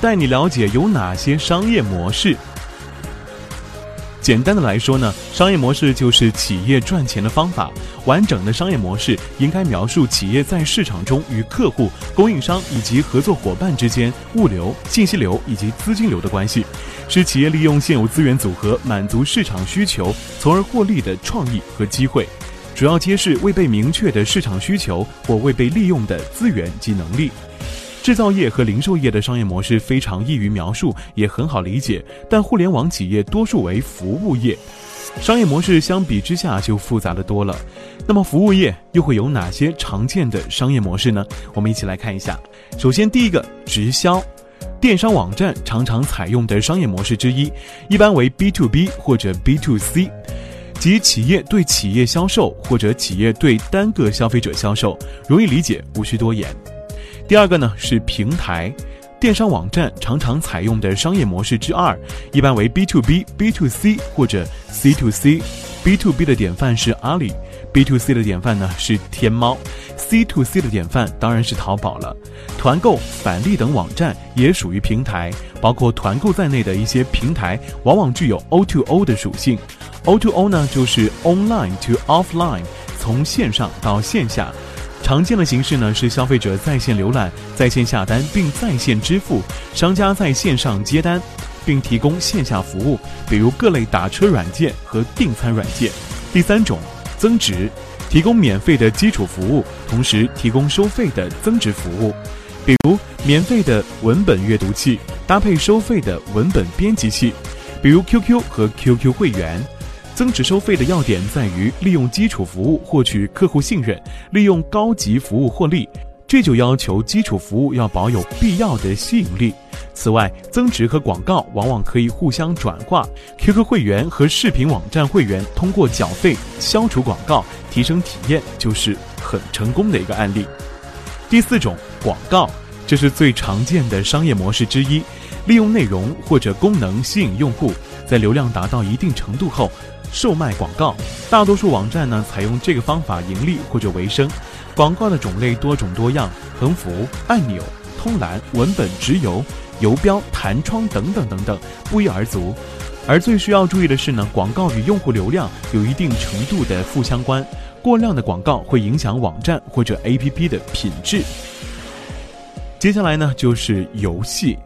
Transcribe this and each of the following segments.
带你了解有哪些商业模式。简单的来说呢，商业模式就是企业赚钱的方法。完整的商业模式应该描述企业在市场中与客户、供应商以及合作伙伴之间物流、信息流以及资金流的关系，是企业利用现有资源组合满足市场需求，从而获利的创意和机会。主要揭示未被明确的市场需求或未被利用的资源及能力。制造业和零售业的商业模式非常易于描述，也很好理解。但互联网企业多数为服务业，商业模式相比之下就复杂的多了。那么，服务业又会有哪些常见的商业模式呢？我们一起来看一下。首先，第一个，直销，电商网站常常采用的商业模式之一，一般为 B to B 或者 B to C，即企业对企业销售或者企业对单个消费者销售，容易理解，无需多言。第二个呢是平台，电商网站常常采用的商业模式之二，一般为 B to B、B to C 或者 C to C。B to B 的典范是阿里，B to C 的典范呢是天猫，C to C 的典范当然是淘宝了。团购、返利等网站也属于平台，包括团购在内的一些平台往往具有 O to O 的属性。O to O 呢就是 Online to Offline，从线上到线下。常见的形式呢是消费者在线浏览、在线下单并在线支付，商家在线上接单，并提供线下服务，比如各类打车软件和订餐软件。第三种，增值，提供免费的基础服务，同时提供收费的增值服务，比如免费的文本阅读器搭配收费的文本编辑器，比如 QQ 和 QQ 会员。增值收费的要点在于利用基础服务获取客户信任，利用高级服务获利，这就要求基础服务要保有必要的吸引力。此外，增值和广告往往可以互相转化。QQ 会员和视频网站会员通过缴费消除广告，提升体验，就是很成功的一个案例。第四种广告，这是最常见的商业模式之一，利用内容或者功能吸引用户，在流量达到一定程度后。售卖广告，大多数网站呢采用这个方法盈利或者维生。广告的种类多种多样，横幅、按钮、通栏、文本、直邮、游标、弹窗等等等等，不一而足。而最需要注意的是呢，广告与用户流量有一定程度的负相关，过量的广告会影响网站或者 APP 的品质。接下来呢就是游戏，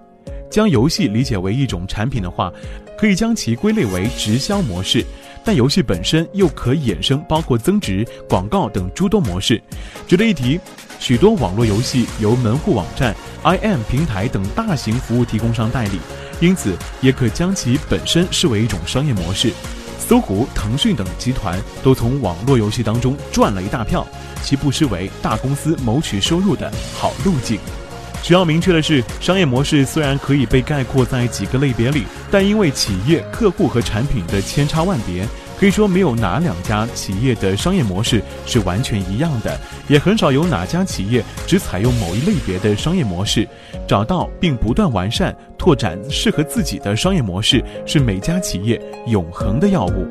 将游戏理解为一种产品的话，可以将其归类为直销模式。但游戏本身又可衍生包括增值、广告等诸多模式。值得一提，许多网络游戏由门户网站、IM 平台等大型服务提供商代理，因此也可将其本身视为一种商业模式。搜狐、腾讯等集团都从网络游戏当中赚了一大票，其不失为大公司谋取收入的好路径。需要明确的是，商业模式虽然可以被概括在几个类别里，但因为企业、客户和产品的千差万别，可以说没有哪两家企业的商业模式是完全一样的，也很少有哪家企业只采用某一类别的商业模式。找到并不断完善、拓展适合自己的商业模式，是每家企业永恒的要务。